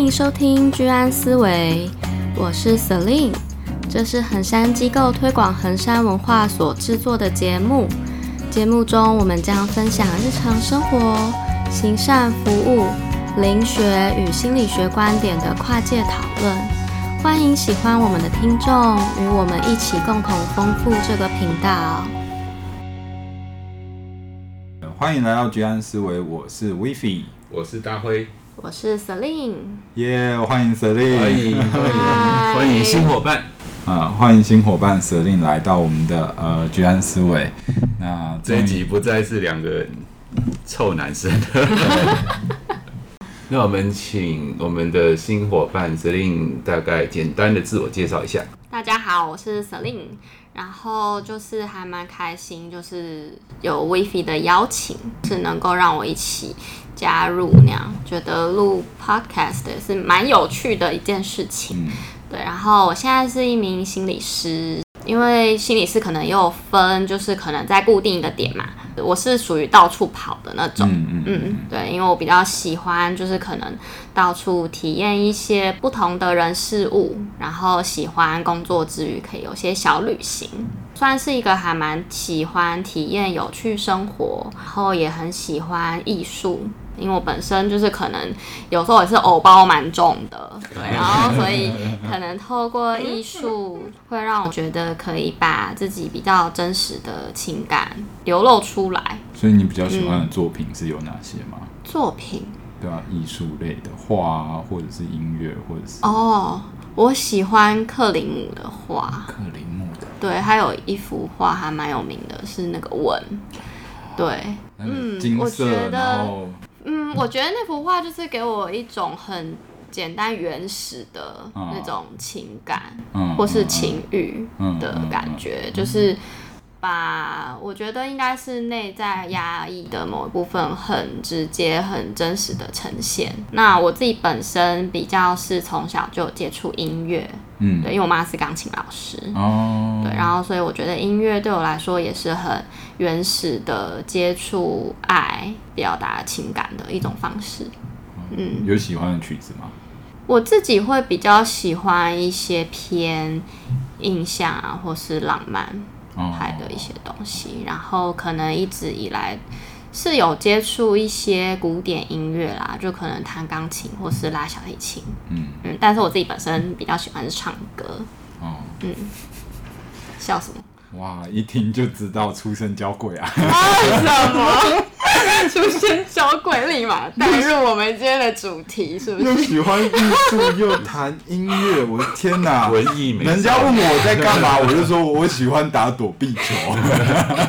迎收听居安思维，我是 Celine，这是衡山机构推广衡山文化所制作的节目。节目中，我们将分享日常生活、行善服务、灵学与心理学观点的跨界讨论。欢迎喜欢我们的听众与我们一起共同丰富这个频道。欢迎来到居安思维，我是 Wifi，我是大辉。我是 Celine，耶！Yeah, 欢迎 Celine，欢迎欢迎欢迎新伙伴啊！欢迎新伙伴 Celine 来到我们的呃居安思维。那这一集不再是两个臭男生，那我们请我们的新伙伴 Celine 大概简单的自我介绍一下。大家好，我是 Celine，然后就是还蛮开心，就是有 Wifi 的邀请，是能够让我一起。加入那样，觉得录 podcast 是蛮有趣的一件事情。嗯、对，然后我现在是一名心理师，因为心理师可能也有分，就是可能在固定一个点嘛。我是属于到处跑的那种，嗯，嗯，嗯，对，因为我比较喜欢，就是可能到处体验一些不同的人事物，然后喜欢工作之余可以有些小旅行，算是一个还蛮喜欢体验有趣生活，然后也很喜欢艺术。因为我本身就是可能有时候也是偶包蛮重的，对，然后所以可能透过艺术会让我觉得可以把自己比较真实的情感流露出来。所以你比较喜欢的作品是有哪些吗？嗯、作品？对啊，艺术类的画啊，或者是音乐，或者是哦，我喜欢克林姆的画。克林姆的，对，还有一幅画还蛮有名的，是那个吻。对，嗯，金色，我觉得。嗯，我觉得那幅画就是给我一种很简单原始的那种情感，嗯、或是情欲的感觉，嗯、就是把我觉得应该是内在压抑的某一部分很直接、很真实的呈现。那我自己本身比较是从小就接触音乐，嗯，对，因为我妈是钢琴老师，哦，对，然后所以我觉得音乐对我来说也是很。原始的接触爱、表达情感的一种方式。嗯，有喜欢的曲子吗？我自己会比较喜欢一些偏印象啊，或是浪漫派的一些东西。哦、然后可能一直以来是有接触一些古典音乐啦，就可能弹钢琴或是拉小提琴。嗯嗯，但是我自己本身比较喜欢是唱歌。哦，嗯，笑什么？哇，一听就知道出生交鬼啊！啊什么 出生交鬼？立马带入我们今天的主题，是不是？又喜欢艺术，又弹音乐，我的天哪！文艺美。人家问我在干嘛，我就说我喜欢打躲避球。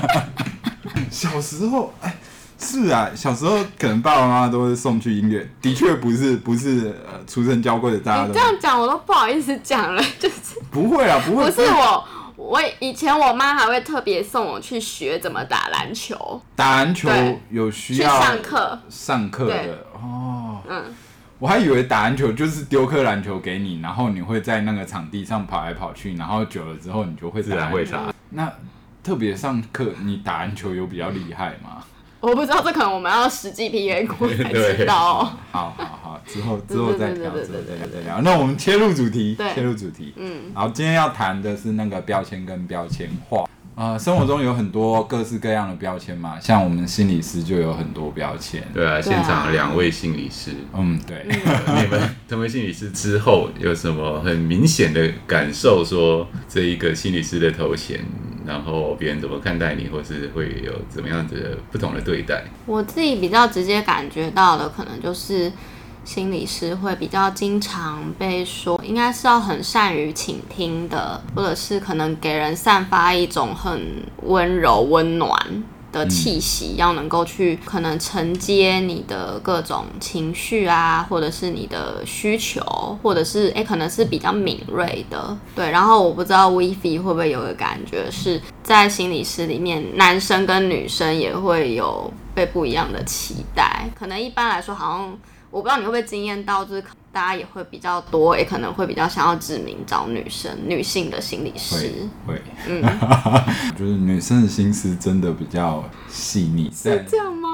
小时候，哎，是啊，小时候可能爸爸妈妈都会送去音乐，的确不是不是呃出身娇贵的大家。你这样讲我都不好意思讲了，就是不会啊，不会，不是我。我以前我妈还会特别送我去学怎么打篮球。打篮球有需要上课上课的哦。嗯，我还以为打篮球就是丢颗篮球给你，然后你会在那个场地上跑来跑去，然后久了之后你就会自然会打。那特别上课，你打篮球有比较厉害吗？我不知道，这可能我们要实际 PK 过才知道喔。好好好，之后之后再聊，之后再再聊。那我们切入主题，切入主题。嗯，然后今天要谈的是那个标签跟标签化。呃，生活中有很多各式各样的标签嘛，像我们心理师就有很多标签。对啊，现场两位心理师，嗯，对。你们成为心理师之后有什么很明显的感受？说这一个心理师的头衔，然后别人怎么看待你，或是会有怎么样子的不同的对待？我自己比较直接感觉到的，可能就是。心理师会比较经常被说，应该是要很善于倾听的，或者是可能给人散发一种很温柔、温暖的气息，要能够去可能承接你的各种情绪啊，或者是你的需求，或者是诶，可能是比较敏锐的。对，然后我不知道 Wifi 会不会有个感觉，是在心理师里面，男生跟女生也会有被不一样的期待。可能一般来说，好像。我不知道你会不会经验到，就是大家也会比较多，也可能会比较想要指名找女生、女性的心理师。会，会嗯，就是女生的心思真的比较细腻。是这样吗？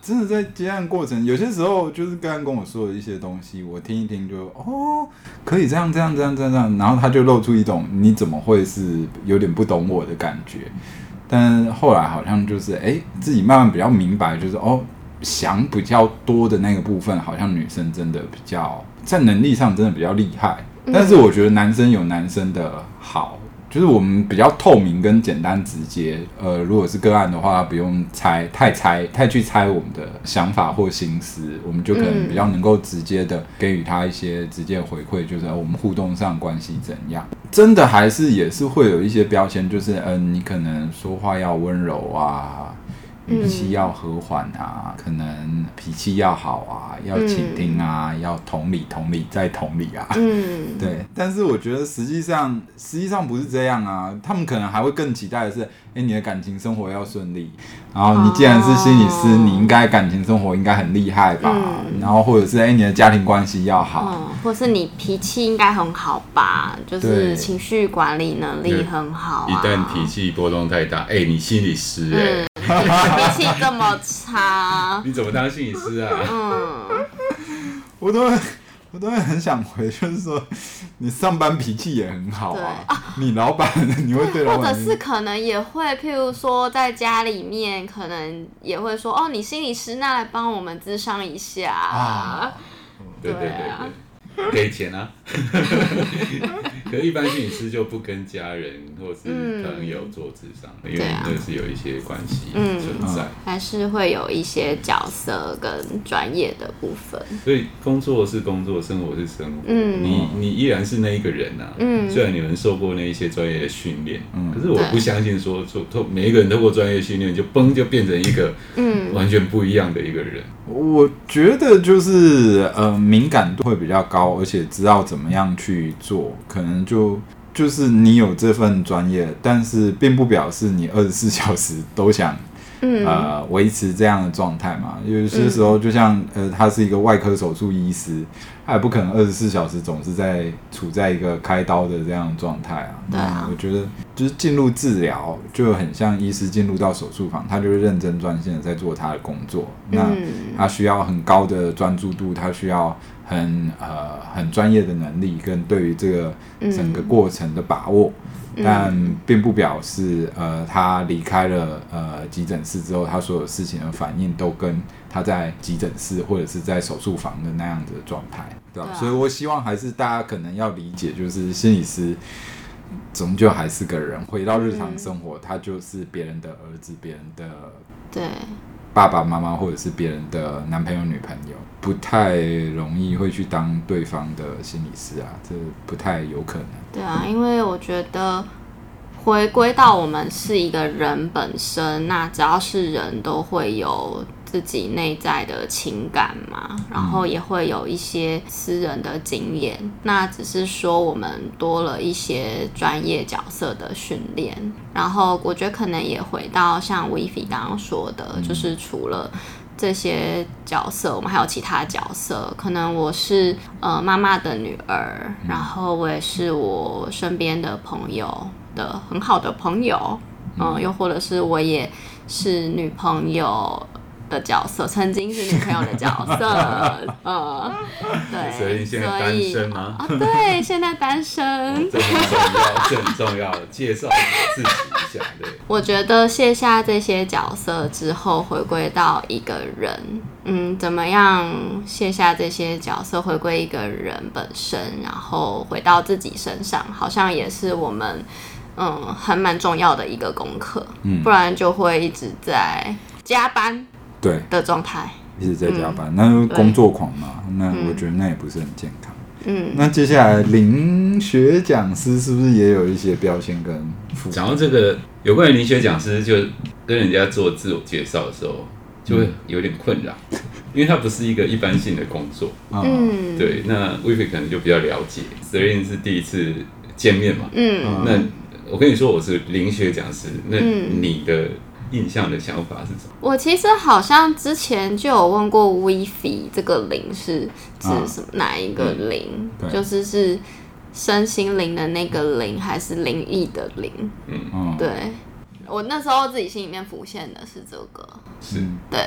真的在接案过程，有些时候就是刚刚跟我说的一些东西，我听一听就哦，可以这样这样这样这样这样，然后他就露出一种你怎么会是有点不懂我的感觉，但后来好像就是哎、欸，自己慢慢比较明白，就是哦，想比较多的那个部分，好像女生真的比较在能力上真的比较厉害，但是我觉得男生有男生的好。就是我们比较透明跟简单直接，呃，如果是个案的话，不用猜太猜太去猜我们的想法或心思，我们就可能比较能够直接的给予他一些直接回馈，就是我们互动上关系怎样。真的还是也是会有一些标签，就是嗯、呃，你可能说话要温柔啊。语气要和缓啊，可能脾气要好啊，要倾听啊，嗯、要同理，同理再同理啊。嗯，对。但是我觉得实际上，实际上不是这样啊。他们可能还会更期待的是，哎，你的感情生活要顺利。然后你既然是心理师，哦、你应该感情生活应该很厉害吧？嗯、然后或者是哎，你的家庭关系要好，嗯、或是你脾气应该很好吧？就是情绪管理能力很好、啊。一旦脾气波动太大，哎，你心理师哎、欸。嗯脾气这么差，你怎么当心理师啊？嗯，我都我都会很想回，就是说你上班脾气也很好啊。啊你老板，你会对老板，或者是可能也会，譬如说在家里面，可能也会说哦，你心理师，那来帮我们咨商一下啊。对对对对。给钱啊！可是，一般心理师就不跟家人或是朋友做智商，嗯、因为那是有一些关系存在、嗯，还是会有一些角色跟专业的部分。所以，工作是工作，生活是生活。嗯，你你依然是那一个人呐、啊。嗯，虽然你们受过那一些专业的训练，嗯，可是我不相信说，做透每一个人透过专业训练就嘣就变成一个嗯完全不一样的一个人。我觉得就是呃敏感度会比较高，而且知道怎么样去做，可能就就是你有这份专业，但是并不表示你二十四 小时都想。嗯、呃，维持这样的状态嘛，有些时候就像、嗯、呃，他是一个外科手术医师，他也不可能二十四小时总是在处在一个开刀的这样状态啊。对啊，我觉得就是进入治疗就很像医师进入到手术房，他就是认真专心的在做他的工作。嗯、那他需要很高的专注度，他需要很呃很专业的能力跟对于这个整个过程的把握。嗯但并不表示，呃，他离开了呃急诊室之后，他所有事情的反应都跟他在急诊室或者是在手术房的那样子的状态，对吧？啊。所以我希望还是大家可能要理解，就是心理师终究还是个人，回到日常生活，他就是别人的儿子，别人的对。爸爸妈妈或者是别人的男朋友女朋友，不太容易会去当对方的心理师啊，这不太有可能。对啊，因为我觉得回归到我们是一个人本身，那只要是人都会有。自己内在的情感嘛，然后也会有一些私人的经验。嗯、那只是说我们多了一些专业角色的训练。然后我觉得可能也回到像 Vivi 刚刚说的，嗯、就是除了这些角色，我们还有其他角色。可能我是呃妈妈的女儿，嗯、然后我也是我身边的朋友的很好的朋友，嗯、呃，又或者是我也是女朋友。的角色，曾经是女朋友的角色，呃，对，所以现在单身吗？啊，对，现在单身，这很重要，这很重要，介绍自己一下。对，我觉得卸下这些角色之后，回归到一个人，嗯，怎么样卸下这些角色，回归一个人本身，然后回到自己身上，好像也是我们，嗯，还蛮重要的一个功课，嗯，不然就会一直在加班。对的状态，一直在加班，嗯、那就工作狂嘛，那我觉得那也不是很健康。嗯，那接下来林学讲师是不是也有一些标签跟？讲到这个有关于林学讲师，就跟人家做自我介绍的时候，就会有点困扰，嗯、因为它不是一个一般性的工作。嗯，对，那 Vivi 可能就比较了解，Celine 是第一次见面嘛。嗯，那我跟你说我是林学讲师，那你的。印象的想法是什么？我其实好像之前就有问过 Vivi 这个灵是指什么？啊、哪一个灵？嗯、就是是身心灵的那个灵，还是灵异的灵？嗯，对。我那时候自己心里面浮现的是这个，是，对。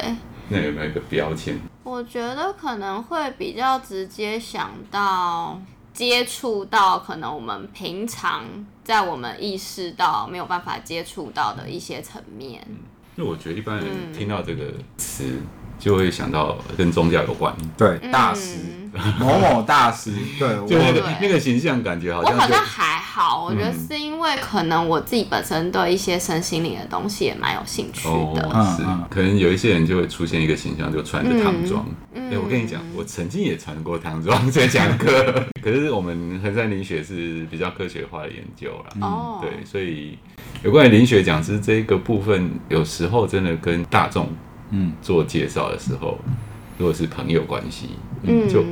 那有没有一个标签？我觉得可能会比较直接想到接触到可能我们平常在我们意识到没有办法接触到的一些层面。嗯，因为我觉得一般人听到这个词。嗯就会想到跟宗教有关，对，大师、嗯、某某大师，对，就那个那个形象感觉好像。我好像还好，我觉得是因为可能我自己本身对一些身心灵的东西也蛮有兴趣的。哦、是，可能有一些人就会出现一个形象，就穿着唐装。哎、我跟你讲，我曾经也穿过唐装在讲课，可是我们衡山灵学是比较科学化的研究啦。哦、嗯，对，所以有关于灵学讲师这一个部分，有时候真的跟大众。嗯，做介绍的时候，如果是朋友关系，嗯，就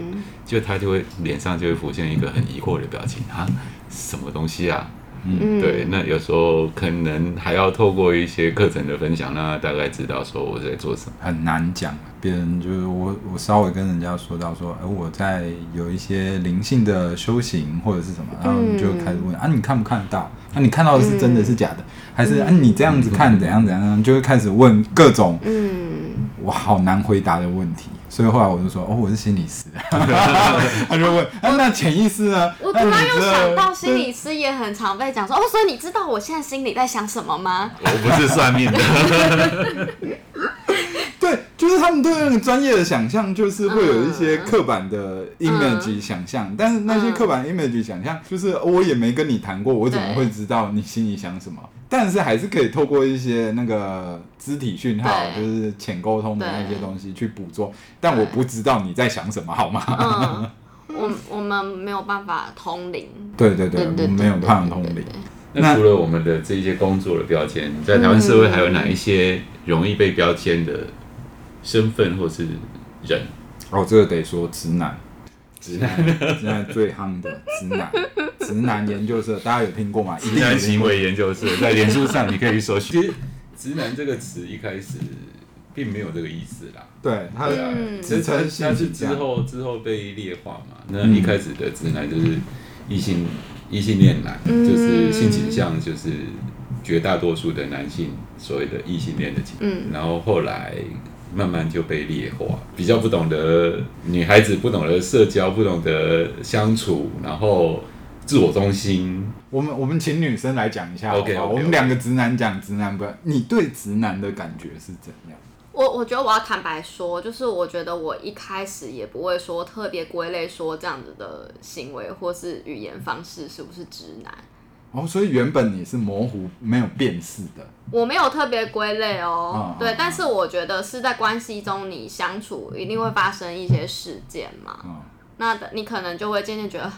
就他就会脸上就会浮现一个很疑惑的表情啊，什么东西啊？嗯，对，那有时候可能还要透过一些课程的分享，让他大概知道说我在做什么。很难讲，别人就是我，我稍微跟人家说到说，哎，我在有一些灵性的修行或者是什么，然后你就开始问啊，你看不看得到？啊，你看到的是真的是假的？还是啊，你这样子看怎样怎样？就会开始问各种，嗯，我好难回答的问题。所以后来我就说，哦，我是心理师。他就问，啊，那潜意识呢？我突然又想到，心理师也很常被讲说，哦，所以你知道我现在心里在想什么吗？我不是算命的。对，就是他们对那个专业的想象，就是会有一些刻板的 image 想象，嗯、但是那些刻板 image 想象，就是我也没跟你谈过，我怎么会知道你心里想什么？但是还是可以透过一些那个肢体讯号，就是浅沟通的那些东西去捕捉。但我不知道你在想什么，好吗？嗯、我我们没有办法通灵。对对对，我们没有办法通灵。那除了我们的这些工作的标签，在台湾社会还有哪一些容易被标签的身份或是人？哦，这个得说直男。直男，现在最夯的直男，直男研究社，大家有听过吗？直男行为研究社，在脸书上你可以搜寻。其实“直男”这个词一开始并没有这个意思啦。对，他的职称但是之后之后被劣化嘛。那一开始的直男就是异性异性恋男，就是性倾向就是绝大多数的男性所谓的异性恋的情，嗯。然后后来。慢慢就被劣化，比较不懂得女孩子，不懂得社交，不懂得相处，然后自我中心。我们我们请女生来讲一下 OK，我们两个直男讲直男不？你对直男的感觉是怎样？我我觉得我要坦白说，就是我觉得我一开始也不会说特别归类说这样子的行为或是语言方式是不是直男。哦，所以原本你是模糊没有辨识的，我没有特别归类哦，嗯、对，嗯、但是我觉得是在关系中你相处一定会发生一些事件嘛，嗯、那你可能就会渐渐觉得，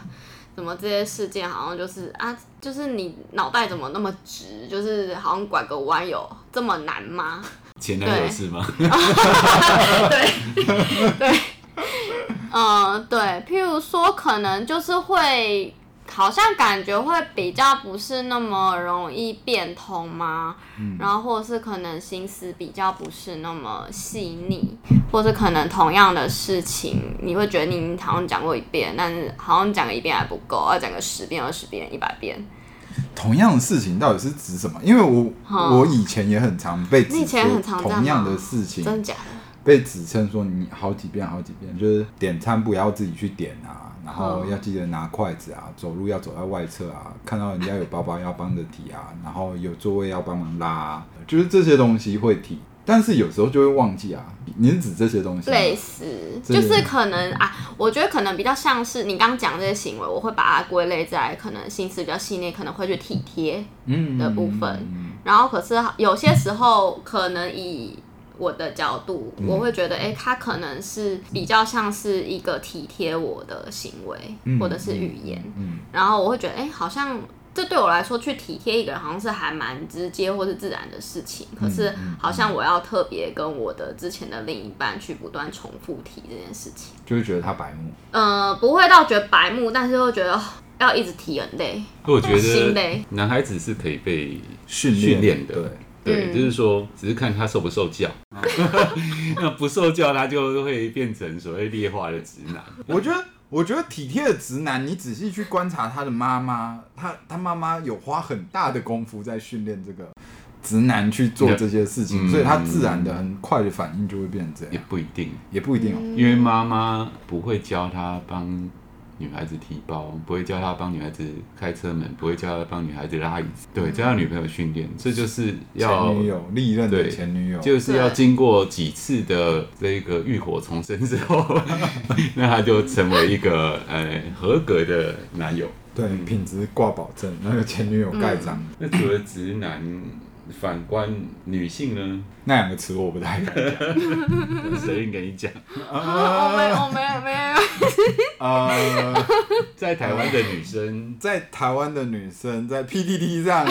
怎么这些事件好像就是啊，就是你脑袋怎么那么直，就是好像拐个弯有这么难吗？前男友是吗？对 对，嗯，对，譬如说可能就是会。好像感觉会比较不是那么容易变通吗？嗯，然后或者是可能心思比较不是那么细腻，或是可能同样的事情，你会觉得你好像讲过一遍，但是好像讲个一遍还不够，要讲个十遍、二十遍、一百遍。同样的事情到底是指什么？因为我、嗯、我以前也很常被指说同样的事情，真假的被指称说你好几遍好几遍，就是点餐不要自己去点啊。然后要记得拿筷子啊，走路要走在外侧啊，看到人家有包包要帮着提啊，然后有座位要帮忙拉啊，就是这些东西会提，但是有时候就会忘记啊。你是指这些东西？类似，就是可能啊，我觉得可能比较像是你刚刚讲这些行为，我会把它归类在可能心思比较细腻，可能会去体贴嗯的部分。嗯嗯嗯嗯、然后可是有些时候可能以。我的角度，我会觉得，哎、欸，他可能是比较像是一个体贴我的行为，嗯、或者是语言，嗯嗯、然后我会觉得，哎、欸，好像这对我来说，去体贴一个人，好像是还蛮直接或是自然的事情。可是，好像我要特别跟我的之前的另一半去不断重复提这件事情，就会觉得他白目。呃，不会到觉得白目，但是会觉得要一直提很累。我觉得男孩子是可以被训练的。对。就是说，只是看他受不受教。那不受教，他就会变成所谓劣化的直男。我觉得，我觉得体贴的直男，你仔细去观察他的妈妈，他他妈妈有花很大的功夫在训练这个直男去做这些事情，所以他自然的很快的反应就会变成这样。也不一定，也不一定哦，因为妈妈不会教他帮女孩子提包，不会教他帮女孩子开车门，不会教他帮女孩子拉椅子，对，教他女朋友训练，这就是要前女友历任的前女友，就是要经过几次的这个浴火重生之后，那他就成为一个呃合格的男友。对，品质挂保证，那个前女友盖章。那除了直男，反观女性呢？那两个词我不太敢讲。谁跟你讲？我没，我没有，没有。呃，在台湾的女生，在台湾的女生，在 PDD 上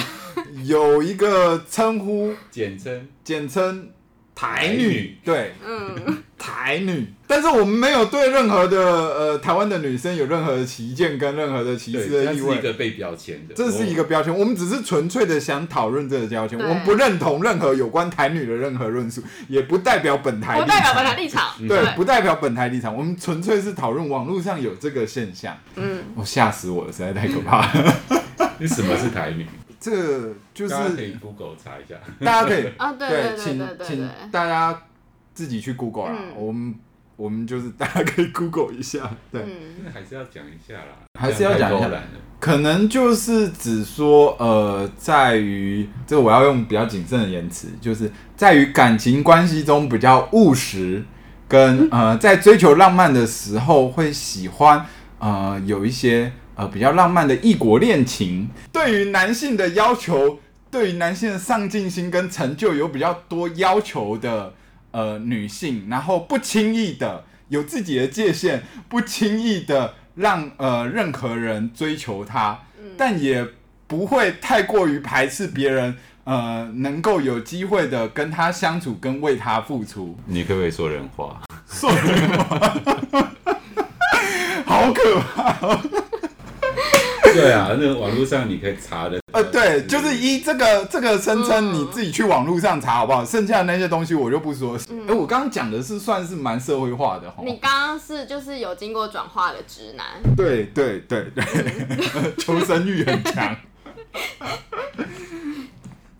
有一个称呼，简称，简称台女。对，嗯。台女，但是我们没有对任何的呃台湾的女生有任何的歧见跟任何的歧视的意味。这是一个被标签的，这是一个标签。我们只是纯粹的想讨论这个标签，我们不认同任何有关台女的任何论述，也不代表本台，不代表本台立场，对，不代表本台立场。我们纯粹是讨论网络上有这个现象。嗯，我吓死我了，实在太可怕了。你什么是台女？这个就是大家可以 Google 查一下，大家可以 啊，对对对对，请请大家。自己去 Google 啦，嗯、我们我们就是大家可以 Google 一下，对，还是要讲一下啦，还是要讲一下，可能就是只说，呃，在于这个我要用比较谨慎的言辞，就是在于感情关系中比较务实，跟呃在追求浪漫的时候会喜欢呃有一些呃比较浪漫的异国恋情，对于男性的要求，对于男性的上进心跟成就有比较多要求的。呃，女性，然后不轻易的有自己的界限，不轻易的让呃任何人追求她，嗯、但也不会太过于排斥别人，呃，能够有机会的跟他相处，跟为他付出。你可不可以说人话？说人话，好可怕。对啊，那个网络上你可以查的。呃，对，就是一这个这个声称，你自己去网络上查好不好？剩下的那些东西我就不说。哎、嗯，我刚刚讲的是算是蛮社会化的。你刚刚是就是有经过转化的直男。对对对对，嗯、求生欲很强。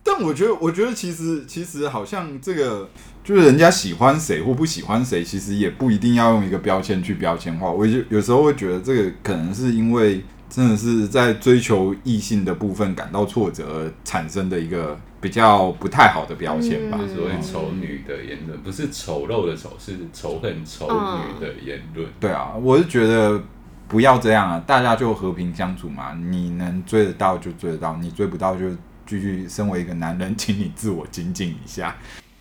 但我觉得，我觉得其实其实好像这个就是人家喜欢谁或不喜欢谁，其实也不一定要用一个标签去标签化。我就有时候会觉得这个可能是因为。真的是在追求异性的部分感到挫折而产生的一个比较不太好的标签吧。所谓丑女的言论，不是丑陋的丑，是仇恨丑女的言论。对啊，我是觉得不要这样啊，大家就和平相处嘛。你能追得到就追得到，你追不到就继续身为一个男人，请你自我精进一下。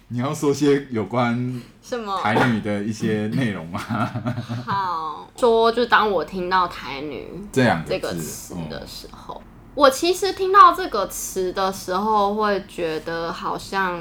你要说些有关什么台女的一些内容吗？好，说就当我听到台女这样这个词的时候，哦、我其实听到这个词的时候，会觉得好像。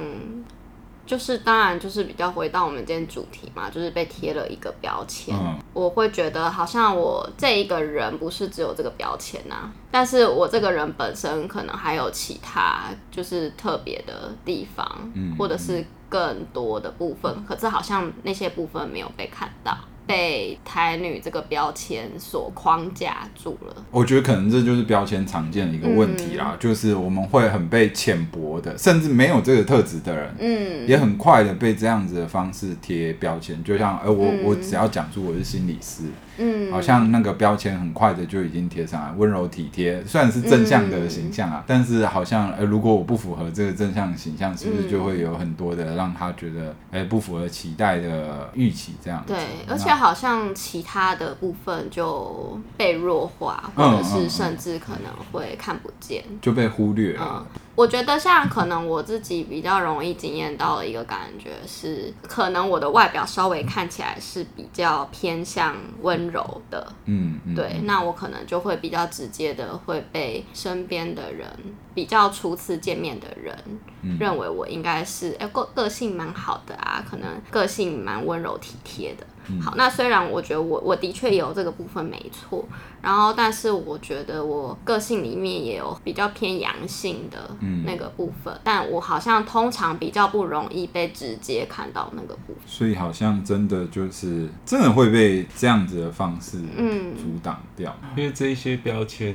就是当然就是比较回到我们今天主题嘛，就是被贴了一个标签。嗯、我会觉得好像我这一个人不是只有这个标签呐、啊，但是我这个人本身可能还有其他就是特别的地方，嗯、或者是更多的部分，可是好像那些部分没有被看到。被台女这个标签所框架住了，我觉得可能这就是标签常见的一个问题啦，嗯、就是我们会很被浅薄的，甚至没有这个特质的人，嗯，也很快的被这样子的方式贴标签，就像，呃，我、嗯、我只要讲出我是心理师。嗯，好像那个标签很快的就已经贴上来，温柔体贴，虽然是正向的形象啊，嗯、但是好像，呃，如果我不符合这个正向形象，是不是就会有很多的让他觉得，哎、欸，不符合期待的预期这样子？对，而且好像其他的部分就被弱化，或者是甚至可能会看不见，嗯嗯嗯、就被忽略了。嗯我觉得像可能我自己比较容易经验到的一个感觉是，可能我的外表稍微看起来是比较偏向温柔的，嗯，嗯对，那我可能就会比较直接的会被身边的人，比较初次见面的人，嗯、认为我应该是哎个个性蛮好的啊，可能个性蛮温柔体贴的。好，那虽然我觉得我我的确有这个部分没错，然后但是我觉得我个性里面也有比较偏阳性的那个部分，嗯、但我好像通常比较不容易被直接看到那个部分，所以好像真的就是真的会被这样子的方式嗯。阻挡掉，嗯、因为这一些标签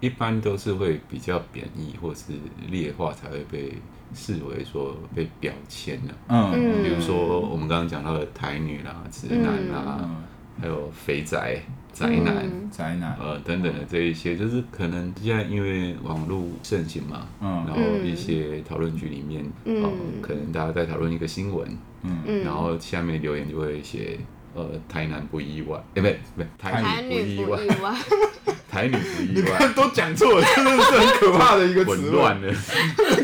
一般都是会比较贬义或是劣化才会被视为说被标签了。嗯，比如说我们刚刚讲到的台女啦、直男啦，嗯、还有肥宅、宅男、嗯、宅男。呃等等的这一些，就是可能现在因为网络盛行嘛，嗯，然后一些讨论区里面，嗯、呃，可能大家在讨论一个新闻，嗯，然后下面留言就会写。呃，台男不意外，哎、欸，不对，不对，台女不意外，台女不意外，都讲错了，真的是？很可怕的一个词，混乱的，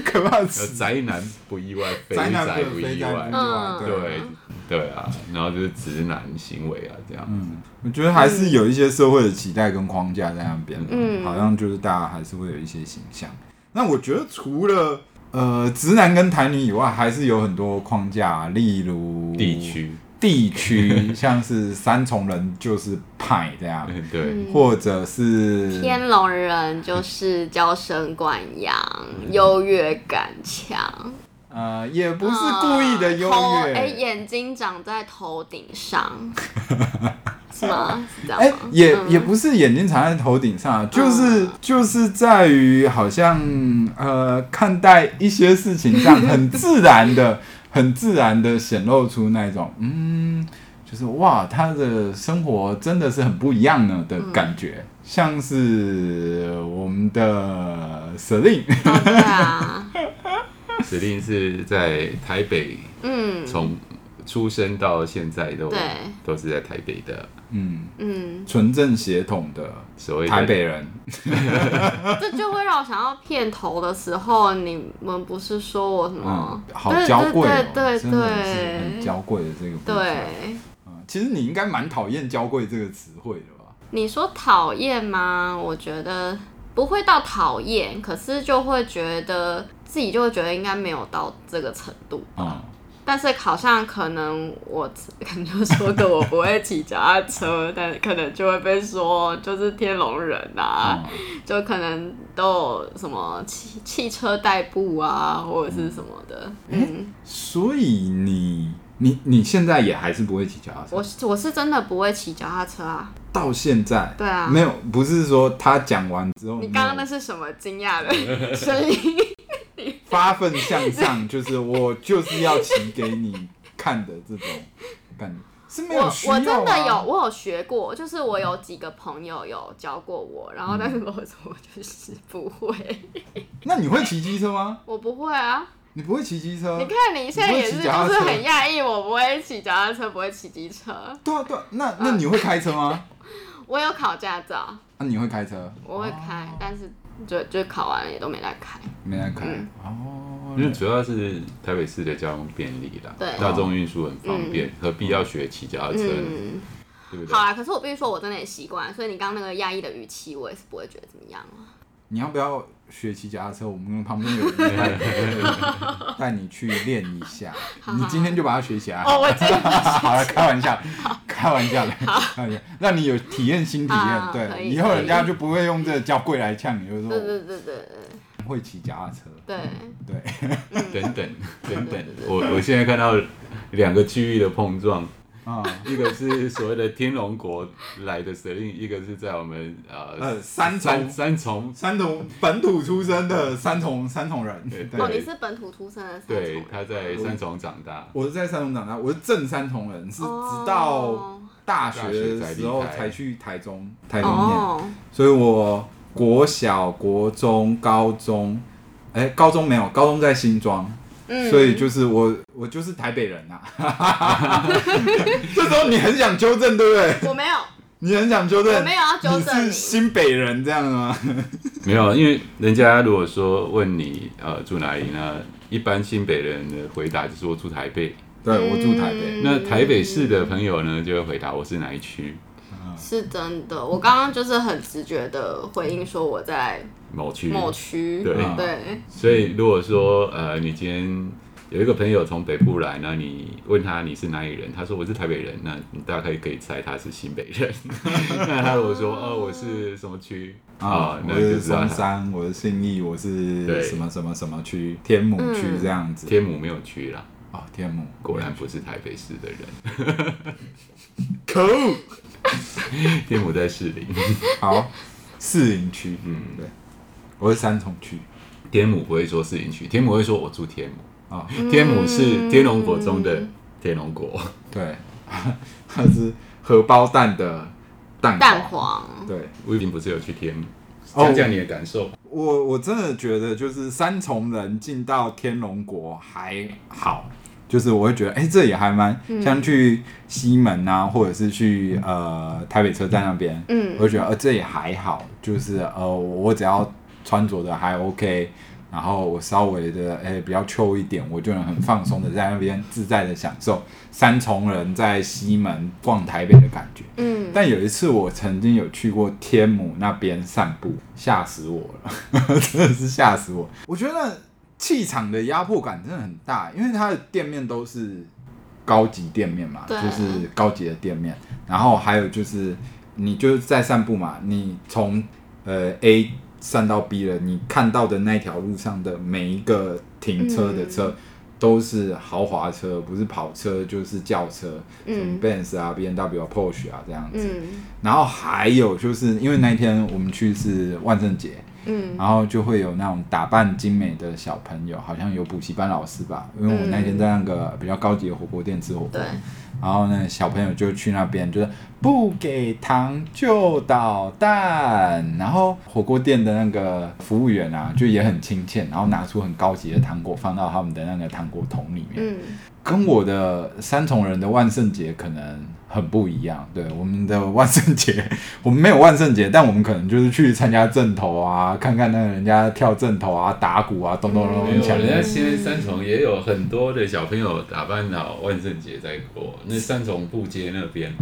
可怕的词。宅男不意外，肥宅不意外，对对啊，然后就是直男行为啊，这样。嗯，我觉得还是有一些社会的期待跟框架在那边，嗯，好像就是大家还是会有一些形象。那我觉得除了呃直男跟台女以外，还是有很多框架，例如地区。地区像是三重人就是派这样，对，或者是天龙人就是娇生惯养，优越感强。呃，也不是故意的优越。哎、呃欸，眼睛长在头顶上，是吗？哎、欸，也、嗯、也不是眼睛长在头顶上，就是、嗯、就是在于好像呃，看待一些事情上很自然的。很自然的显露出那种，嗯，就是哇，他的生活真的是很不一样呢的感觉，嗯、像是我们的 Celine，哦、对啊，Celine 是在台北，嗯，从出生到现在都对。都是在台北的。嗯嗯，纯正血统的所谓台北人，这就会让我想到片头的时候，你们不是说我什么？嗯、好娇贵、哦，对对娇贵的这个部分。对，嗯，其实你应该蛮讨厌“娇贵”这个词汇的吧？你说讨厌吗？我觉得不会到讨厌，可是就会觉得自己就会觉得应该没有到这个程度。嗯。但是好像可能我 可能就说个我不会骑脚踏车，但可能就会被说就是天龙人啊，嗯、就可能都有什么汽汽车代步啊，或者是什么的。嗯，欸、所以你你你现在也还是不会骑脚踏车？我我是真的不会骑脚踏车啊。到现在？对啊。没有，不是说他讲完之后。你刚刚那是什么惊讶的声音？发奋向上，就是我就是要骑给你看的这种感觉是没有我我真的有，我有学过，就是我有几个朋友有教过我，然后但是我我就是不会。那你会骑机车吗？我不会啊。你不会骑机车？你看你现在也是就是很讶异，我不会骑脚踏车，不会骑机车。对啊对啊，那那你会开车吗？我有考驾照。那、啊、你会开车？我会开，哦、但是。就就考完了也都没来开，没来开、嗯、哦。因为主要是台北市的交通便利啦，对，大众运输很方便，何必要学骑脚踏车呢？嗯、对对？好啊，可是我必须说，我真的也习惯，所以你刚刚那个压抑的语气，我也是不会觉得怎么样。你要不要学骑脚踏车？我们旁边有人 带你去练一下。你今天就把它学起来。哦，我今天 好了，开玩笑，开玩笑的，开玩笑，让你有体验新体验。对，以后人家就不会用这个叫贵来呛你，就是说，对对对对，会骑脚踏车。对对，等等等等，我我现在看到两个区域的碰撞。啊，一个是所谓的天龙国来的 Celine，一个是在我们呃呃三重三重三重本土出生的 三重三重人。对，哦，你是本土出生的。对，他在三重长大。我是在三重长大，我是正三重人，是直到大学的时候才去台中台中念，所以我国小、国中、高中，哎，高中没有，高中在新庄。嗯、所以就是我，我就是台北人呐、啊。这时候你很想纠正，对不对？我没有。你很想纠正？我没有要纠正。你是新北人这样吗？没有，因为人家如果说问你呃住哪里呢？一般新北人的回答就是我住台北。对，我住台北。那台北市的朋友呢，就会回答我是哪一区。是真的，我刚刚就是很直觉的回应说我在某区某区，对对。所以如果说呃，你今天有一个朋友从北部来，那你问他你是哪里人，他说我是台北人，那你大概可以猜他是新北人。那他如果说哦，我是什么区啊？我是松山，我是信义，我是什么什么什么区？天母区这样子。天母没有区啦。哦，天母果然不是台北市的人。可恶。天母在士林，好，士林区，嗯，对，我是三重区，天母不会说士林区，天母会说我住天母啊。哦、天母是天龙国中的天龙国，对，它是荷包蛋的蛋蛋黄。对，我已经不是有去天母？讲讲你的感受。我我真的觉得，就是三重人进到天龙国还好，就是我会觉得，哎、欸，这也还蛮像去西门啊，或者是去呃台北车站那边，嗯，我会觉得，呃，这也还好，就是呃，我只要穿着的还 OK。然后我稍微的诶比较 chill 一点，我就能很放松的在那边自在的享受三重人在西门逛台北的感觉。嗯，但有一次我曾经有去过天母那边散步，吓死我了，真的是吓死我。我觉得气场的压迫感真的很大，因为它的店面都是高级店面嘛，对就是高级的店面。然后还有就是你就是在散步嘛，你从呃 A。散到 B 了，你看到的那条路上的每一个停车的车，都是豪华车，不是跑车就是轿车，什么 Benz 啊、BMW 啊、Porsche 啊这样子。然后还有就是因为那一天我们去是万圣节，然后就会有那种打扮精美的小朋友，好像有补习班老师吧，因为我那天在那个比较高级的火锅店吃火锅。然后呢，小朋友就去那边，就是不给糖就捣蛋。然后火锅店的那个服务员啊，就也很亲切，然后拿出很高级的糖果放到他们的那个糖果桶里面。嗯，跟我的三重人的万圣节可能。很不一样，对我们的万圣节，我们没有万圣节，但我们可能就是去参加阵头啊，看看那个人家跳阵头啊、打鼓啊，咚咚咚。人家现在三重也有很多的小朋友打扮好万圣节在过，那三重布街那边，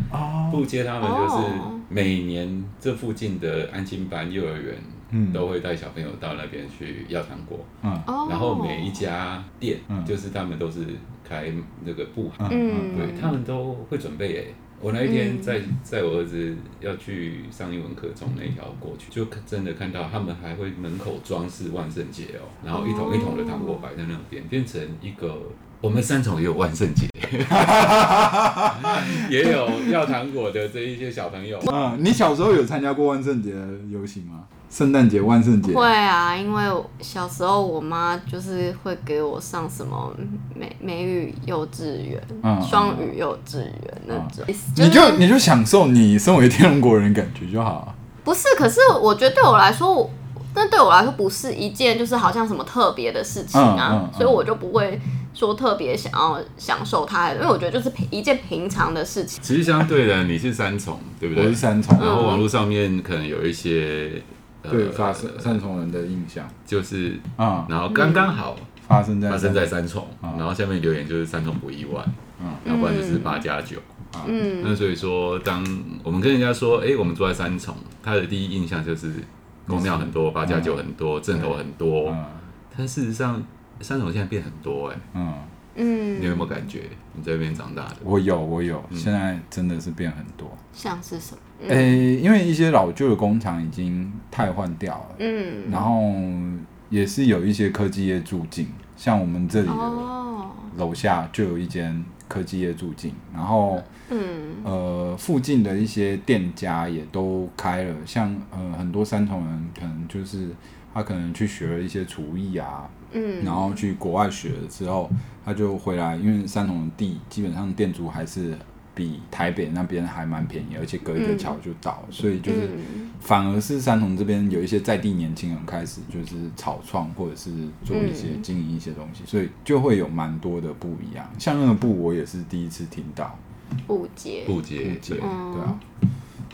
布街他们就是每年这附近的安心班、幼儿园，嗯，都会带小朋友到那边去要糖果，嗯，然后每一家店，就是他们都是。开那个布行，嗯，对，他们都会准备诶。我那一天在在我儿子要去上英文课，从那条过去，就真的看到他们还会门口装饰万圣节哦，然后一桶一桶的糖果摆在那边，变成一个我们三重也有万圣节，也有要糖果的这一些小朋友。嗯，你小时候有参加过万圣节的游行吗？圣诞节、万圣节会啊，因为小时候我妈就是会给我上什么美美语幼稚园、嗯、双语幼稚园那种，嗯就是、你就你就享受你身为天龙国人感觉就好。不是，可是我觉得对我来说，我那对我来说不是一件就是好像什么特别的事情啊，嗯嗯嗯、所以我就不会说特别想要享受它，因为我觉得就是一件平常的事情。其实相对的，你是三重，对不对？我是三重，然后网络上面可能有一些。对，发生三重人的印象就是啊，然后刚刚好发生在发生在三重，然后下面留言就是三重不意外，嗯，要不然就是八加九，嗯，那所以说，当我们跟人家说，哎，我们住在三重，他的第一印象就是公庙很多，八加九很多，阵头很多，但事实上三重现在变很多，哎，嗯。嗯，你有没有感觉你在这边长大的？我有，我有，现在真的是变很多。像是什么？诶、欸，因为一些老旧的工厂已经汰换掉了，嗯，然后也是有一些科技业住进，像我们这里的楼下就有一间科技业住进，然后，嗯，呃，附近的一些店家也都开了，像呃很多三重人可能就是。他可能去学了一些厨艺啊，嗯，然后去国外学了之后，他就回来，因为三重的地基本上店租还是比台北那边还蛮便宜，而且隔一个桥就到，嗯、所以就是反而是三重这边有一些在地年轻人开始就是草创或者是做一些经营一些东西，所以就会有蛮多的不一样。像那个布，我也是第一次听到。布节，布街，布街，对啊。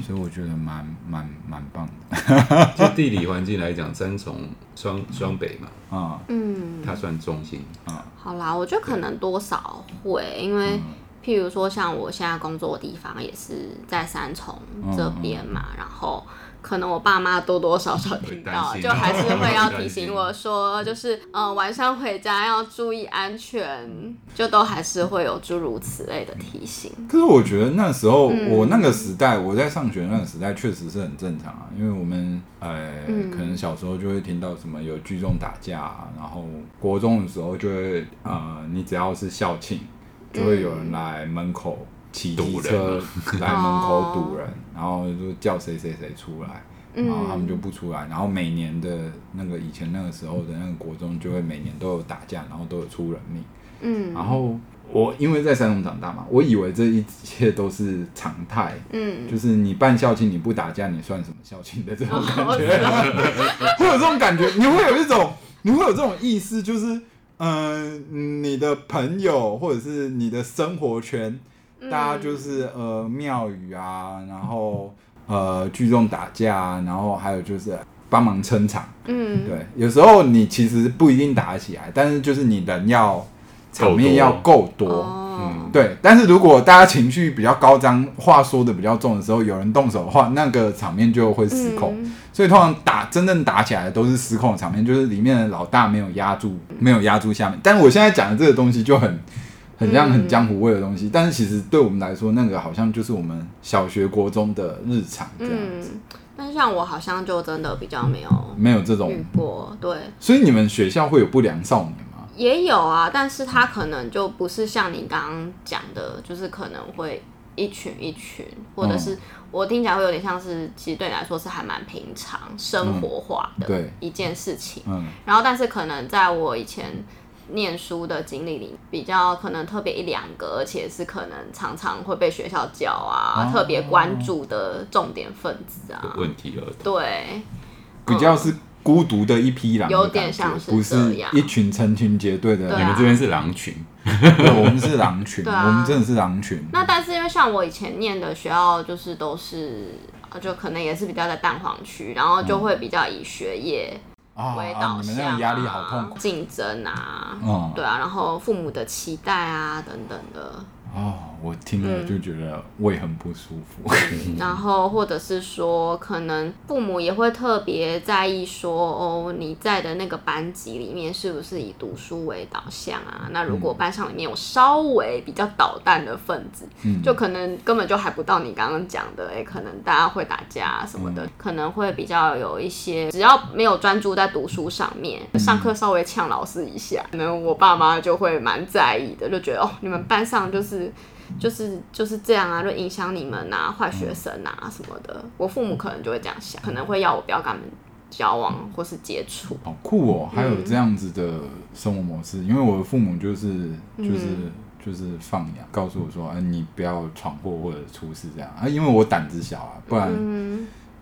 所以我觉得蛮蛮蛮棒的，就地理环境来讲，三重双双北嘛，啊，嗯，它算中心。啊。好啦，我觉得可能多少会，因为譬如说像我现在工作的地方也是在三重这边嘛，然后。可能我爸妈多多少少听到，就还是会要提醒我说，就是呃晚上回家要注意安全，就都还是会有诸如此类的提醒。可是我觉得那时候、嗯、我那个时代，我在上学那个时代确实是很正常啊，因为我们呃、嗯、可能小时候就会听到什么有聚众打架、啊，然后国中的时候就会呃你只要是校庆，就会有人来门口。骑机车来门口堵人，然后就叫谁谁谁出来，然后他们就不出来，然后每年的那个以前那个时候的那个国中就会每年都有打架，然后都有出人命。嗯，然后我因为在山东长大嘛，我以为这一切都是常态。嗯，就是你办校庆你不打架，你算什么校庆的这种感觉？会有这种感觉，你会有一种，你会有这种意思，就是嗯、呃，你的朋友或者是你的生活圈，大家就是呃庙宇啊，然后。呃，聚众打架，啊然后还有就是帮忙撑场。嗯，对，有时候你其实不一定打得起来，但是就是你人要场面要够多。够多嗯，对。但是如果大家情绪比较高涨，话说的比较重的时候，有人动手的话，那个场面就会失控。嗯、所以通常打真正打起来的都是失控的场面，就是里面的老大没有压住，没有压住下面。但是我现在讲的这个东西就很。很像很江湖味的东西，嗯、但是其实对我们来说，那个好像就是我们小学、国中的日常这样子。嗯，但像我好像就真的比较没有没有这种遇过，对。所以你们学校会有不良少年吗？也有啊，但是他可能就不是像你刚刚讲的，就是可能会一群一群，或者是我听起来会有点像是，其实对你来说是还蛮平常、生活化的对一件事情。嗯，然后但是可能在我以前。念书的经历里，比较可能特别一两个，而且是可能常常会被学校叫啊，啊特别关注的重点分子啊。问题了。对，比较是孤独的一批狼，有点像是不是一群成群结队的。你们这边是狼群，对，我们是狼群，啊、我们真的是狼群。那但是因为像我以前念的学校，就是都是就可能也是比较在蛋黄区，然后就会比较以学业。为导向压力好痛苦，竞争啊，嗯、对啊，然后父母的期待啊，等等的。哦，我听了就觉得胃很不舒服。嗯、然后或者是说，可能父母也会特别在意说，哦，你在的那个班级里面是不是以读书为导向啊？那如果班上里面有稍微比较捣蛋的分子，嗯、就可能根本就还不到你刚刚讲的，哎，可能大家会打架什么的，嗯、可能会比较有一些，只要没有专注在读书上面，嗯、上课稍微呛老师一下，可能我爸妈就会蛮在意的，就觉得哦，你们班上就是。就是就是这样啊，就影响你们啊，坏学生啊什么的。我父母可能就会这样想，可能会要我不要跟他们交往或是接触。好酷哦，还有这样子的生活模式。嗯、因为我的父母就是就是就是放养，告诉我说，哎、啊，你不要闯祸或者出事这样啊。因为我胆子小啊，不然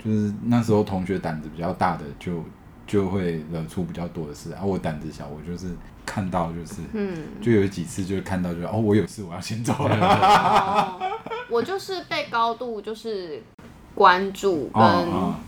就是那时候同学胆子比较大的就就会惹出比较多的事啊。我胆子小，我就是。看到就是，嗯，就有几次就看到就哦，我有事，我要先走了。哦，我就是被高度就是关注跟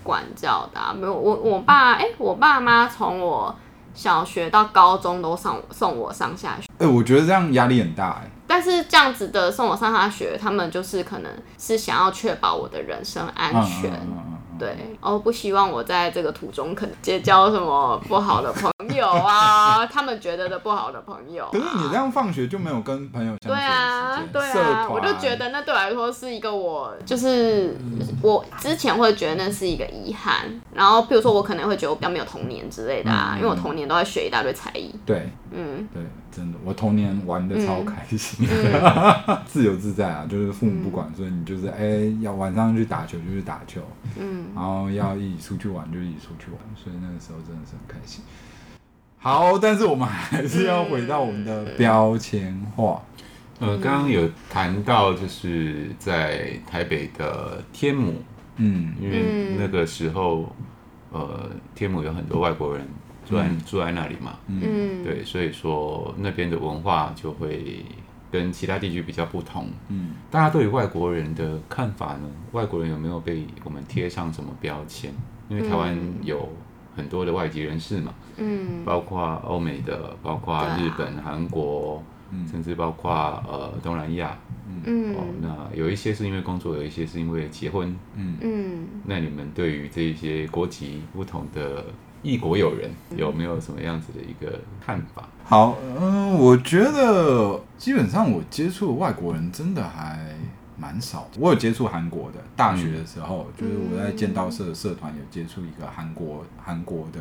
管教的，啊，没有我我爸哎，我爸妈从我小学到高中都上送我上下学。哎，我觉得这样压力很大哎。但是这样子的送我上下学，他们就是可能是想要确保我的人身安全。嗯嗯嗯嗯对，哦，不希望我在这个途中可能结交什么不好的朋友啊，他们觉得的不好的朋友，啊。可是你这样放学就没有跟朋友相处？对啊，对啊，我就觉得那对我来说是一个我，就是我之前会觉得那是一个遗憾。然后，比如说我可能会觉得我比较没有童年之类的啊，嗯、因为我童年都在学一大堆才艺。对，嗯，对。真的，我童年玩的超开心，嗯、自由自在啊，就是父母不管，嗯、所以你就是哎、欸，要晚上去打球就去打球，嗯，然后要一起出去玩就一起出去玩，所以那个时候真的是很开心。好，但是我们还是要回到我们的标签化。嗯、呃，刚刚有谈到就是在台北的天母，嗯，因为那个时候呃，天母有很多外国人。住在住在那里嘛，嗯，对，所以说那边的文化就会跟其他地区比较不同。嗯，大家对于外国人的看法呢？外国人有没有被我们贴上什么标签？因为台湾有很多的外籍人士嘛，嗯，包括欧美的，包括日本、韩国，甚至包括呃东南亚，嗯，哦，那有一些是因为工作，有一些是因为结婚，嗯。嗯，那你们对于这一些国籍不同的？异国友人有没有什么样子的一个看法？好，嗯，我觉得基本上我接触的外国人真的还蛮少。我有接触韩国的，大学的时候，嗯、就是我在剑道社社团有接触一个韩国韩国的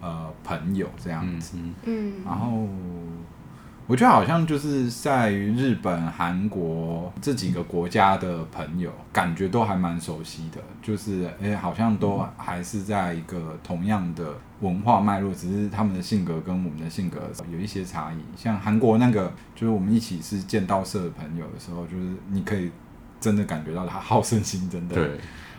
呃朋友这样子。嗯，然后我觉得好像就是在于日本、韩国这几个国家的朋友，感觉都还蛮熟悉的，就是哎、好像都还是在一个同样的文化脉络，只是他们的性格跟我们的性格有一些差异。像韩国那个，就是我们一起是剑道社的朋友的时候，就是你可以真的感觉到他好胜心真的。对。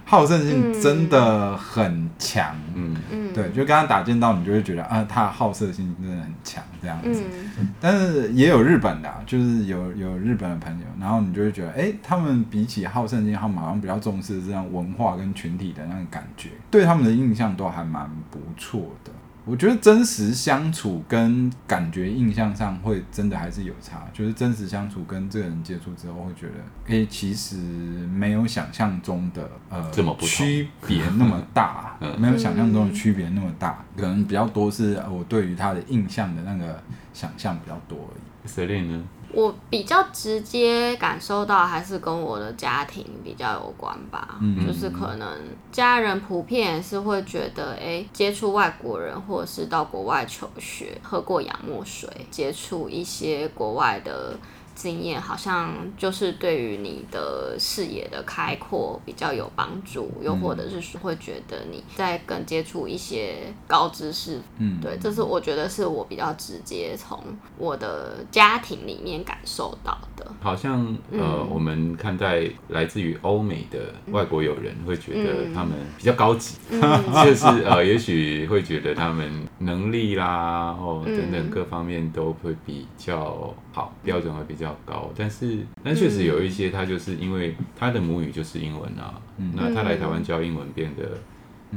好胜心真的很强，嗯。嗯，对，就跟他打剑道，你就会觉得啊，他好胜心真的很强这样子。嗯、但是也有日本的、啊，就是有有日本的朋友，然后你就会觉得，哎、欸，他们比起好胜心，他们好像比较重视这样文化跟群体的那种感觉，对他们的印象都还蛮不错的。我觉得真实相处跟感觉印象上会真的还是有差，就是真实相处跟这个人接触之后会觉得，诶、欸，其实没有想象中的呃这么区别那么大，没有想象中的区别那么大，可能比较多是我对于他的印象的那个想象比较多而已。Celine 呢？我比较直接感受到还是跟我的家庭比较有关吧，嗯、就是可能家人普遍也是会觉得，哎、欸，接触外国人或者是到国外求学，喝过洋墨水，接触一些国外的。经验好像就是对于你的视野的开阔比较有帮助，又或者是会觉得你在更接触一些高知识，嗯，对，这是我觉得是我比较直接从我的家庭里面感受到的。好像呃，嗯、我们看待来自于欧美的外国友人，会觉得他们比较高级，嗯、就是呃，也许会觉得他们能力啦，哦等等各方面都会比较好，标准会比较。高，但是但确实有一些，他就是因为他的母语就是英文啊，嗯、那他来台湾教英文变得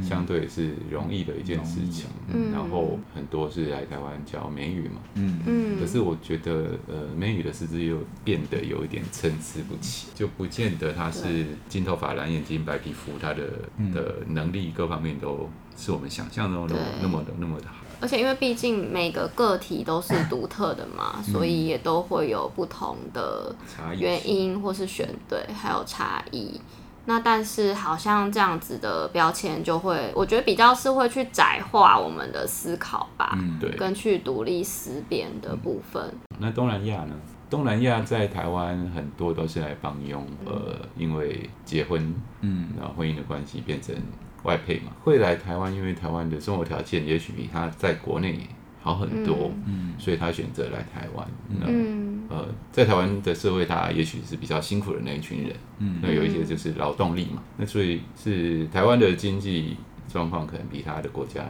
相对是容易的一件事情，嗯、然后很多是来台湾教美语嘛，嗯。嗯，可是我觉得呃美语的师资又变得有一点参差不齐，就不见得他是金头发、蓝眼睛、白皮肤，他的的能力各方面都是我们想象中的那么的那么的好。而且因为毕竟每个个体都是独特的嘛，嗯、所以也都会有不同的原因或是选对，还有差异。那但是好像这样子的标签就会，我觉得比较是会去窄化我们的思考吧，嗯，对，跟去独立思辨的部分。嗯、那东南亚呢？东南亚在台湾很多都是来帮佣，呃，因为结婚，嗯，然后婚姻的关系变成。外配嘛，会来台湾，因为台湾的生活条件也许比他在国内好很多，嗯，所以他选择来台湾。嗯呃，在台湾的社会，他也许是比较辛苦的那一群人，嗯，那有一些就是劳动力嘛，那所以是台湾的经济状况可能比他的国家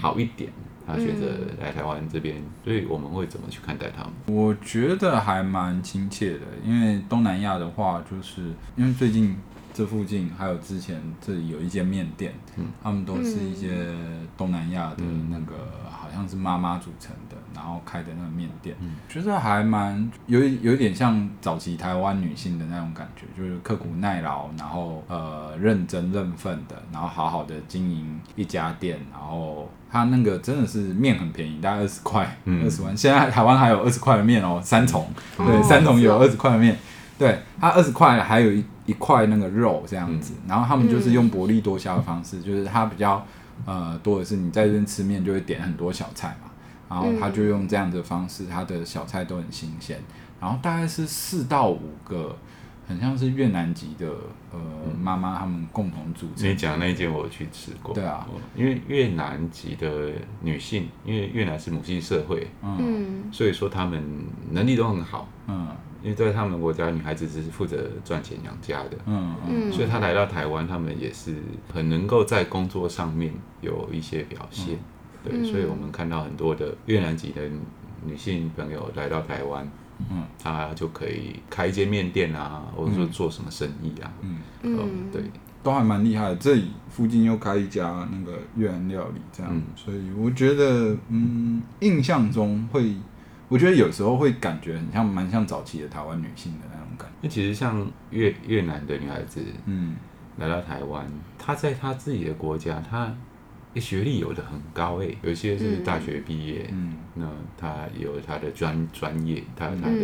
好一点，他选择来台湾这边，所以我们会怎么去看待他们？我觉得还蛮亲切的，因为东南亚的话，就是因为最近。这附近还有之前这里有一间面店，嗯，他们都是一些东南亚的那个，好像是妈妈组成的，然后开的那个面店，嗯，觉得还蛮有有一点像早期台湾女性的那种感觉，就是刻苦耐劳，然后呃认真认份的，然后好好的经营一家店，然后他那个真的是面很便宜，大概二十块，二十万。现在台湾还有二十块的面哦，三重，对，三重有二十块的面，对，它二十块还有一。一块那个肉这样子，然后他们就是用薄利多销的方式，就是他比较呃多的是你在这边吃面就会点很多小菜嘛，然后他就用这样的方式，他的小菜都很新鲜，然后大概是四到五个，很像是越南籍的呃妈妈他们共同组成。你讲那一间我去吃过，对啊，因为越南籍的女性，因为越南是母系社会，嗯，所以说他们能力都很好，嗯。因为在他们国家，女孩子只是负责赚钱养家的，嗯嗯，所以她来到台湾，他们也是很能够在工作上面有一些表现，嗯、对，所以我们看到很多的越南籍的女性朋友来到台湾，嗯，她就可以开一间面店啊，或者说做什么生意啊，嗯。嗯，对，都还蛮厉害的。这里附近又开一家那个越南料理，这样，嗯、所以我觉得，嗯，印象中会。我觉得有时候会感觉很像，蛮像早期的台湾女性的那种感觉。那其实像越越南的女孩子，嗯，来到台湾，她在她自己的国家，她学历有的很高诶，有些是大学毕业，嗯，那她有她的专专业，她有她的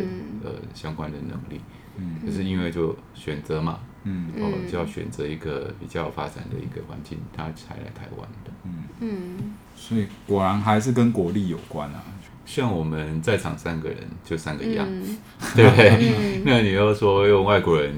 呃相关的能力，嗯，可是因为就选择嘛，嗯，哦，就要选择一个比较发展的一个环境，她才来台湾的，嗯。嗯，所以果然还是跟国力有关啊。像我们在场三个人就三个样，嗯、对不对？嗯、那你又说用外国人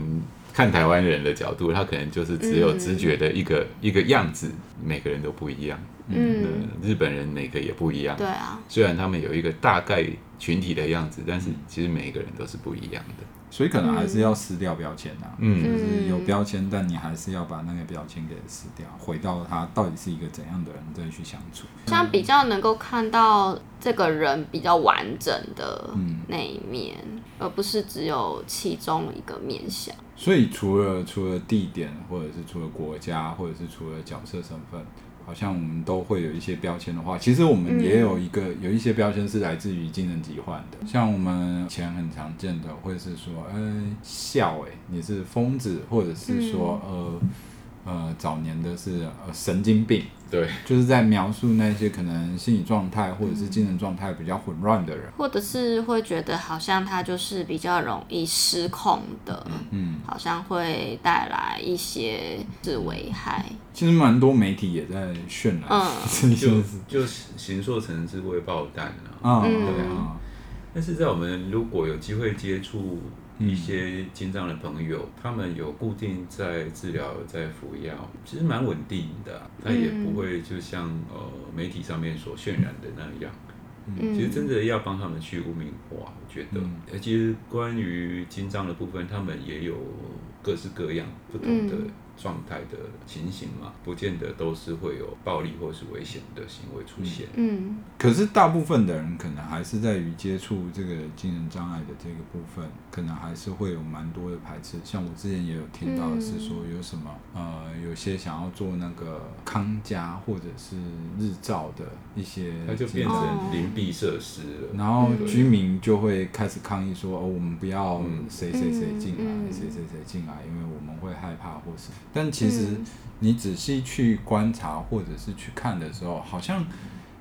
看台湾人的角度，他可能就是只有直觉的一个、嗯、一个样子，每个人都不一样。嗯，日本人每个也不一样。对啊，虽然他们有一个大概群体的样子，但是其实每一个人都是不一样的。所以可能还是要撕掉标签呐，嗯，就是有标签，但你还是要把那个标签给撕掉，回到他到底是一个怎样的人再去相处。像比较能够看到这个人比较完整的那一面，嗯、而不是只有其中一个面向。所以除了除了地点，或者是除了国家，或者是除了角色身份。好像我们都会有一些标签的话，其实我们也有一个、嗯、有一些标签是来自于精神疾患的，像我们以前很常见的，会是说，呃，笑，哎，你是疯子，或者是说，嗯、呃。呃，早年的是呃神经病，对，就是在描述那些可能心理状态或者是精神状态比较混乱的人，或者是会觉得好像他就是比较容易失控的，嗯，好像会带来一些是危害。其实蛮多媒体也在渲染，嗯，就就形塑成是会爆弹啊，嗯，对啊。但是在我们如果有机会接触。一些精障的朋友，他们有固定在治疗，在服药，其实蛮稳定的，他也不会就像呃媒体上面所渲染的那样。嗯，其实真的要帮他们去污名化，我觉得。而其实关于精障的部分，他们也有各式各样不同的。状态的情形嘛，不见得都是会有暴力或是危险的行为出现。嗯，可是大部分的人可能还是在于接触这个精神障碍的这个部分，可能还是会有蛮多的排斥。像我之前也有听到的是说，有什么、嗯、呃，有些想要做那个康家或者是日照的一些，它就变成邻避设施了。然后居民就会开始抗议说：“哦，我们不要谁谁谁进来，谁谁谁进来，因为我们会害怕或是。”但其实你仔细去观察或者是去看的时候，好像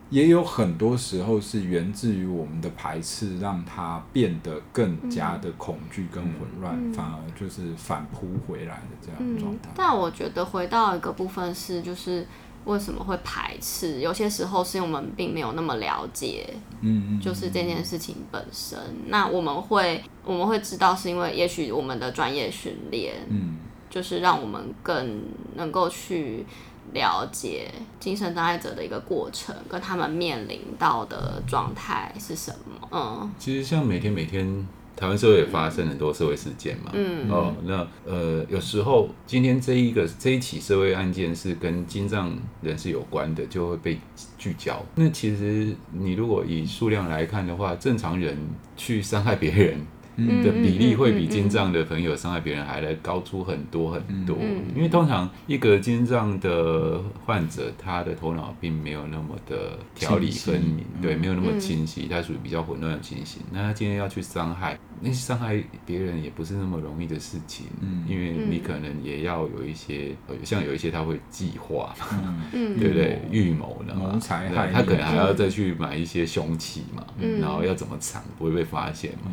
也有很多时候是源自于我们的排斥，让它变得更加的恐惧跟混乱，反而就是反扑回来的这样的状态。但我觉得回到一个部分是，就是为什么会排斥？有些时候是因为我们并没有那么了解，嗯，就是这件事情本身。那我们会我们会知道，是因为也许我们的专业训练，嗯。就是让我们更能够去了解精神障碍者的一个过程，跟他们面临到的状态是什么。嗯，其实像每天每天台湾社会也发生很多社会事件嘛。嗯哦，那呃有时候今天这一个这一起社会案件是跟精障人士有关的，就会被聚焦。那其实你如果以数量来看的话，正常人去伤害别人。的比例会比精障的朋友伤害别人还来高出很多很多，因为通常一个精障的患者，他的头脑并没有那么的条理分明，对，没有那么清晰，他属于比较混乱的情形。那他今天要去伤害，那伤害别人也不是那么容易的事情，因为你可能也要有一些，像有一些他会计划嘛，对不对？预谋的嘛，他可能还要再去买一些凶器嘛，然后要怎么藏不会被发现嘛。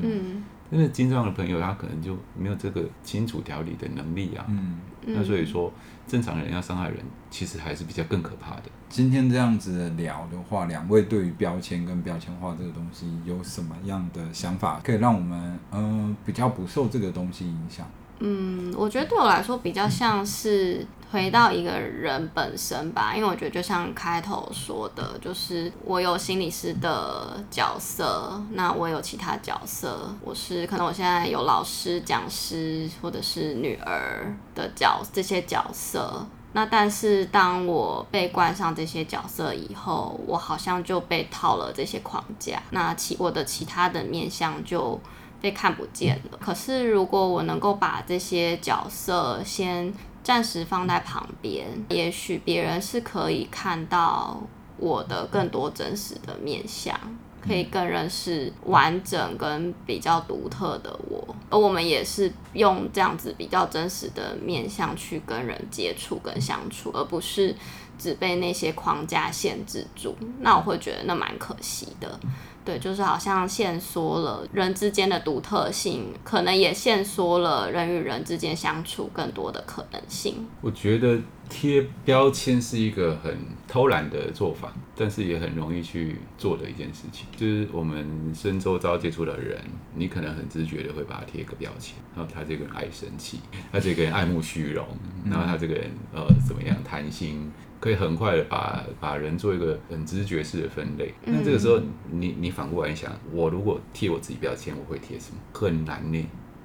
因为精壮的朋友，他可能就没有这个清楚条理的能力啊。嗯，那所以说，正常人要伤害人，其实还是比较更可怕的。今天这样子聊的话，两位对于标签跟标签化这个东西有什么样的想法，可以让我们呃比较不受这个东西影响？嗯，我觉得对我来说比较像是回到一个人本身吧，因为我觉得就像开头说的，就是我有心理师的角色，那我有其他角色，我是可能我现在有老师、讲师或者是女儿的角这些角色，那但是当我被冠上这些角色以后，我好像就被套了这些框架，那其我的其他的面向就。被看不见了。可是，如果我能够把这些角色先暂时放在旁边，也许别人是可以看到我的更多真实的面相，可以更认识完整跟比较独特的我。而我们也是用这样子比较真实的面相去跟人接触跟相处，而不是只被那些框架限制住，那我会觉得那蛮可惜的。对，就是好像限缩了人之间的独特性，可能也限缩了人与人之间相处更多的可能性。我觉得贴标签是一个很偷懒的做法，但是也很容易去做的一件事情。就是我们身周遭接触的人，你可能很直觉的会把他贴一个标签，然后他这个人爱生气，他这个人爱慕虚荣，然后他这个人呃怎么样贪心。可以很快的把把人做一个很直觉式的分类。那这个时候，你你反过来想，我如果贴我自己标签，我会贴什么？很难呢。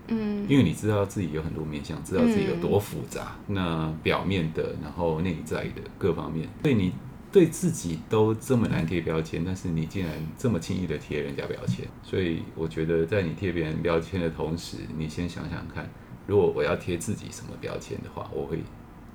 嗯，因为你知道自己有很多面相，知道自己有多复杂。那表面的，然后内在的各方面，对你对自己都这么难贴标签，但是你竟然这么轻易的贴人家标签。所以我觉得，在你贴别人标签的同时，你先想想看，如果我要贴自己什么标签的话，我会。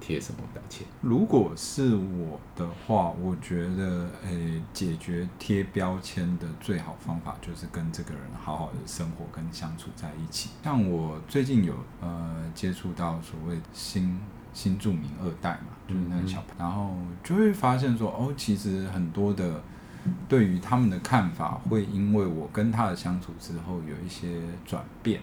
贴什么标签？如果是我的话，我觉得，诶、欸，解决贴标签的最好方法就是跟这个人好好的生活跟相处在一起。像我最近有呃接触到所谓新新著名二代嘛，就是那个小朋友，嗯、然后就会发现说，哦，其实很多的对于他们的看法，会因为我跟他的相处之后有一些转变。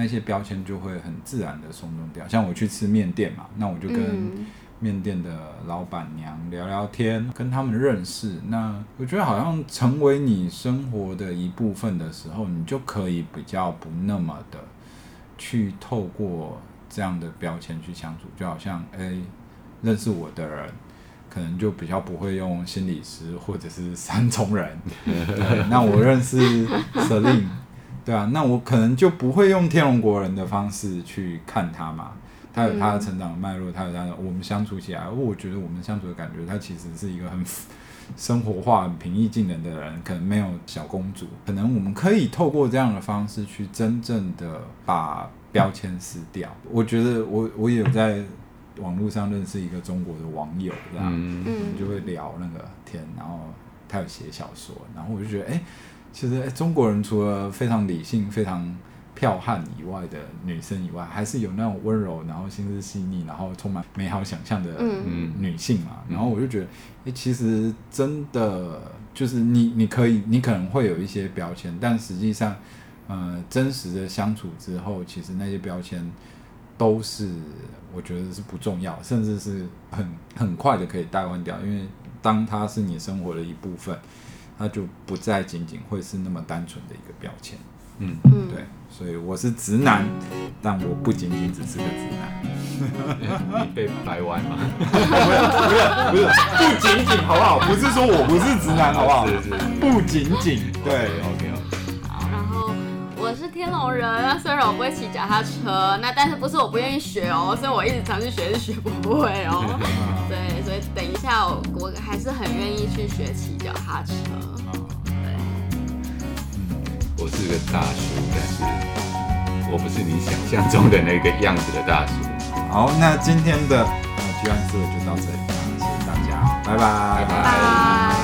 那些标签就会很自然的松动掉，像我去吃面店嘛，那我就跟面店的老板娘聊聊天，跟他们认识。那我觉得好像成为你生活的一部分的时候，你就可以比较不那么的去透过这样的标签去相处。就好像诶、欸，认识我的人，可能就比较不会用心理师或者是三重人。对，那我认识。对啊，那我可能就不会用天龙国人的方式去看他嘛。他有他的成长脉络，他有他的我们相处起来，我觉得我们相处的感觉，他其实是一个很生活化、很平易近人的人。可能没有小公主，可能我们可以透过这样的方式去真正的把标签撕掉。我觉得我我也有在网络上认识一个中国的网友，这样，嗯，我们就会聊那个天，然后他有写小说，然后我就觉得，哎。其实，欸，中国人除了非常理性、非常剽悍以外的女生以外，还是有那种温柔，然后心思细腻，然后充满美好想象的女性嘛。然后我就觉得，欸，其实真的就是你，你可以，你可能会有一些标签，但实际上，呃，真实的相处之后，其实那些标签都是我觉得是不重要，甚至是很很快的可以代换掉，因为当它是你生活的一部分。它就不再仅仅会是那么单纯的一个标签，嗯，对，所以我是直男，但我不仅仅只是个直男。你 被掰弯吗？不是不是不仅仅好不好？不是说我不是直男好不好？是是，不仅仅对，OK 天龙人，虽然我不会骑脚踏车，那但是不是我不愿意学哦，所以我一直尝试学是学不会哦。对。所以等一下，我我还是很愿意去学骑脚踏车。对，我是个大叔，但是我不是你想象中的那个样子的大叔。好，那今天的呃居安思危就到这里，谢谢大家，拜拜，拜拜。